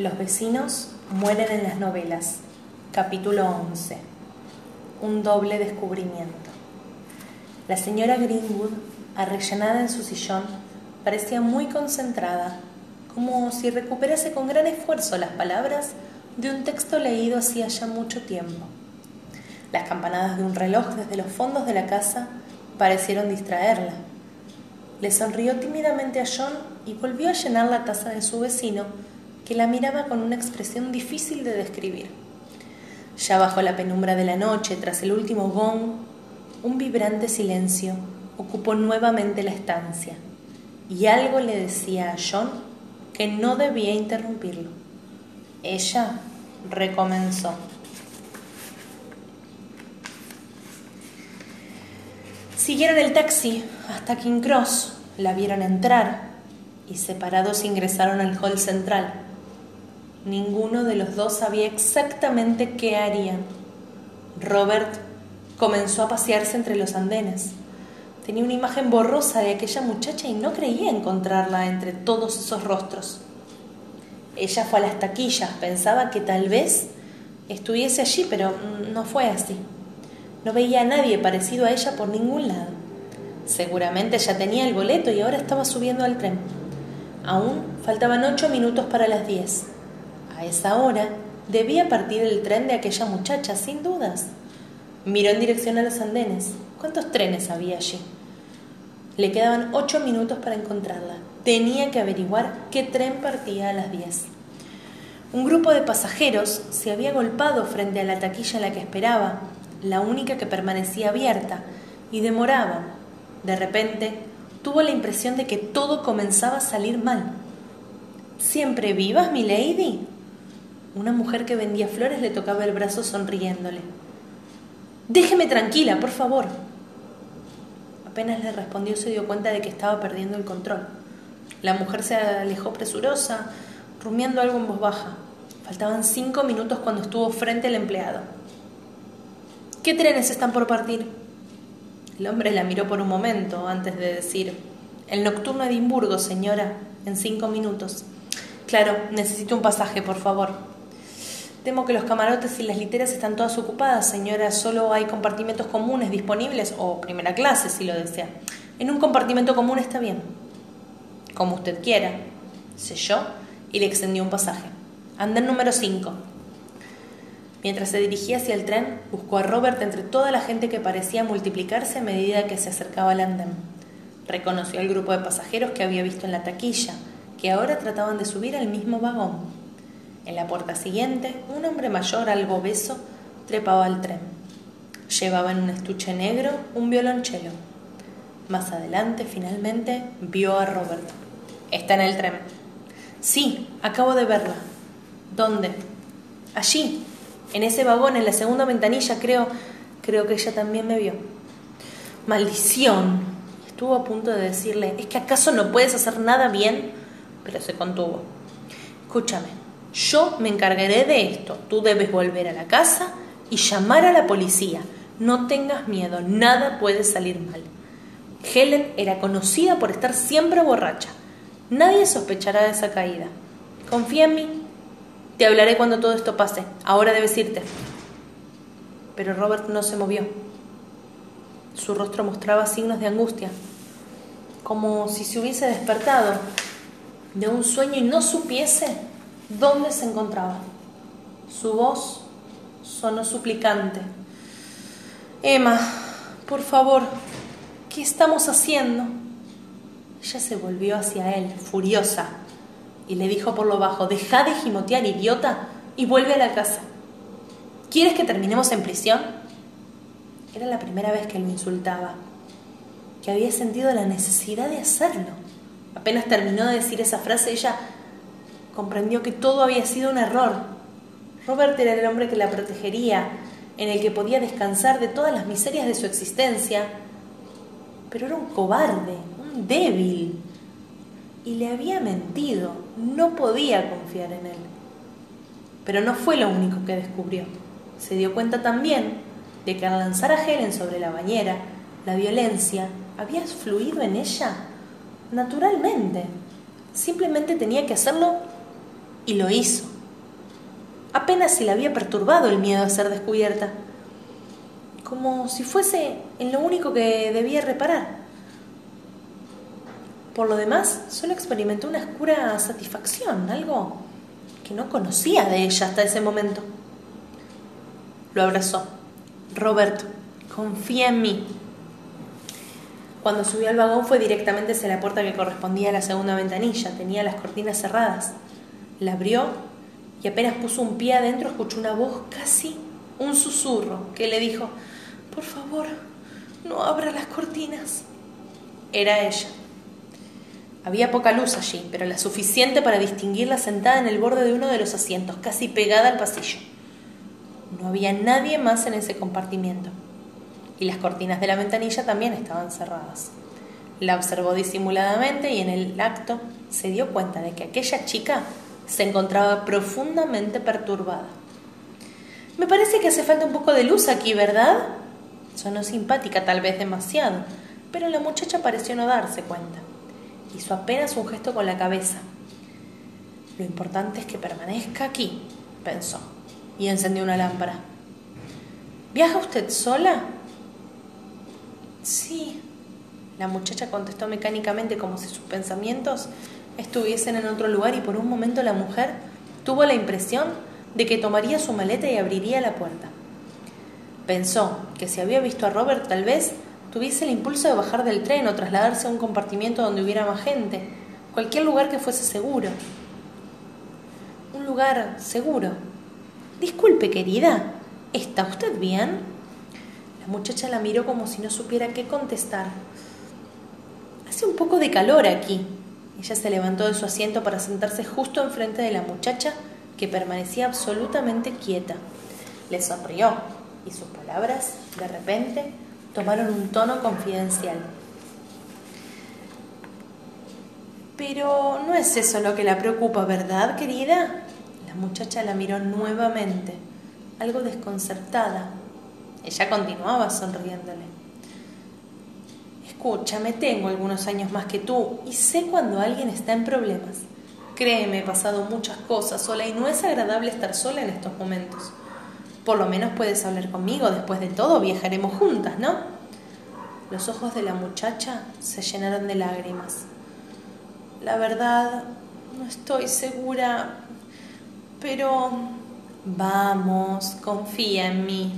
Los vecinos mueren en las novelas. Capítulo 11. Un doble descubrimiento. La señora Greenwood, arrellanada en su sillón, parecía muy concentrada, como si recuperase con gran esfuerzo las palabras de un texto leído hacía ya mucho tiempo. Las campanadas de un reloj desde los fondos de la casa parecieron distraerla. Le sonrió tímidamente a John y volvió a llenar la taza de su vecino, que la miraba con una expresión difícil de describir. Ya bajo la penumbra de la noche, tras el último gong, un vibrante silencio ocupó nuevamente la estancia, y algo le decía a John que no debía interrumpirlo. Ella recomenzó. Siguieron el taxi hasta King Cross, la vieron entrar y separados ingresaron al hall central. Ninguno de los dos sabía exactamente qué harían. Robert comenzó a pasearse entre los andenes. Tenía una imagen borrosa de aquella muchacha y no creía encontrarla entre todos esos rostros. Ella fue a las taquillas, pensaba que tal vez estuviese allí, pero no fue así. No veía a nadie parecido a ella por ningún lado. Seguramente ya tenía el boleto y ahora estaba subiendo al tren. Aún faltaban ocho minutos para las diez. A esa hora debía partir el tren de aquella muchacha, sin dudas. Miró en dirección a los andenes. ¿Cuántos trenes había allí? Le quedaban ocho minutos para encontrarla. Tenía que averiguar qué tren partía a las diez. Un grupo de pasajeros se había golpado frente a la taquilla en la que esperaba, la única que permanecía abierta, y demoraba. De repente, tuvo la impresión de que todo comenzaba a salir mal. ¿Siempre vivas, mi lady? Una mujer que vendía flores le tocaba el brazo sonriéndole. Déjeme tranquila, por favor. Apenas le respondió se dio cuenta de que estaba perdiendo el control. La mujer se alejó presurosa, rumiando algo en voz baja. Faltaban cinco minutos cuando estuvo frente al empleado. ¿Qué trenes están por partir? El hombre la miró por un momento antes de decir, el nocturno Edimburgo, señora, en cinco minutos. Claro, necesito un pasaje, por favor. Temo que los camarotes y las literas están todas ocupadas, señora. Solo hay compartimentos comunes disponibles, o primera clase, si lo desea. En un compartimento común está bien. Como usted quiera. Selló y le extendió un pasaje. Andén número 5. Mientras se dirigía hacia el tren, buscó a Robert entre toda la gente que parecía multiplicarse a medida que se acercaba al andén. Reconoció al grupo de pasajeros que había visto en la taquilla, que ahora trataban de subir al mismo vagón. En la puerta siguiente, un hombre mayor, algo obeso, trepaba al tren. Llevaba en un estuche negro un violonchelo. Más adelante, finalmente, vio a Robert. Está en el tren. Sí, acabo de verla. ¿Dónde? Allí, en ese vagón, en la segunda ventanilla, creo, creo que ella también me vio. Maldición. Estuvo a punto de decirle, ¿es que acaso no puedes hacer nada bien? Pero se contuvo. Escúchame, yo me encargaré de esto. Tú debes volver a la casa y llamar a la policía. No tengas miedo, nada puede salir mal. Helen era conocida por estar siempre borracha. Nadie sospechará de esa caída. Confía en mí, te hablaré cuando todo esto pase. Ahora debes irte. Pero Robert no se movió. Su rostro mostraba signos de angustia, como si se hubiese despertado de un sueño y no supiese dónde se encontraba. Su voz sonó suplicante. Emma, por favor, ¿qué estamos haciendo? Ella se volvió hacia él, furiosa y le dijo por lo bajo, deja de gimotear, idiota, y vuelve a la casa. ¿Quieres que terminemos en prisión? Era la primera vez que lo insultaba, que había sentido la necesidad de hacerlo. Apenas terminó de decir esa frase, ella comprendió que todo había sido un error. Robert era el hombre que la protegería, en el que podía descansar de todas las miserias de su existencia, pero era un cobarde, un débil, y le había mentido, no podía confiar en él. Pero no fue lo único que descubrió. Se dio cuenta también de que al lanzar a Helen sobre la bañera, la violencia había fluido en ella naturalmente. Simplemente tenía que hacerlo y lo hizo. Apenas se le había perturbado el miedo a ser descubierta, como si fuese en lo único que debía reparar. Por lo demás, solo experimentó una oscura satisfacción, algo que no conocía de ella hasta ese momento. Lo abrazó. Roberto, confía en mí. Cuando subió al vagón fue directamente hacia la puerta que correspondía a la segunda ventanilla. Tenía las cortinas cerradas. La abrió y apenas puso un pie adentro escuchó una voz casi un susurro que le dijo, por favor, no abra las cortinas. Era ella. Había poca luz allí, pero la suficiente para distinguirla sentada en el borde de uno de los asientos, casi pegada al pasillo. No había nadie más en ese compartimiento, y las cortinas de la ventanilla también estaban cerradas. La observó disimuladamente y en el acto se dio cuenta de que aquella chica se encontraba profundamente perturbada. Me parece que hace falta un poco de luz aquí, ¿verdad? Sonó simpática, tal vez demasiado, pero la muchacha pareció no darse cuenta. Hizo apenas un gesto con la cabeza. Lo importante es que permanezca aquí, pensó, y encendió una lámpara. ¿Viaja usted sola? Sí, la muchacha contestó mecánicamente como si sus pensamientos estuviesen en otro lugar y por un momento la mujer tuvo la impresión de que tomaría su maleta y abriría la puerta. Pensó que si había visto a Robert tal vez tuviese el impulso de bajar del tren o trasladarse a un compartimiento donde hubiera más gente, cualquier lugar que fuese seguro. Un lugar seguro. Disculpe, querida, ¿está usted bien? La muchacha la miró como si no supiera qué contestar. Hace un poco de calor aquí. Ella se levantó de su asiento para sentarse justo enfrente de la muchacha, que permanecía absolutamente quieta. Le sonrió y sus palabras, de repente, tomaron un tono confidencial. Pero no es eso lo que la preocupa, ¿verdad, querida? La muchacha la miró nuevamente, algo desconcertada. Ella continuaba sonriéndole. Escúchame, tengo algunos años más que tú y sé cuando alguien está en problemas. Créeme, he pasado muchas cosas sola y no es agradable estar sola en estos momentos. Por lo menos puedes hablar conmigo, después de todo viajaremos juntas, ¿no? Los ojos de la muchacha se llenaron de lágrimas. La verdad, no estoy segura, pero... Vamos, confía en mí.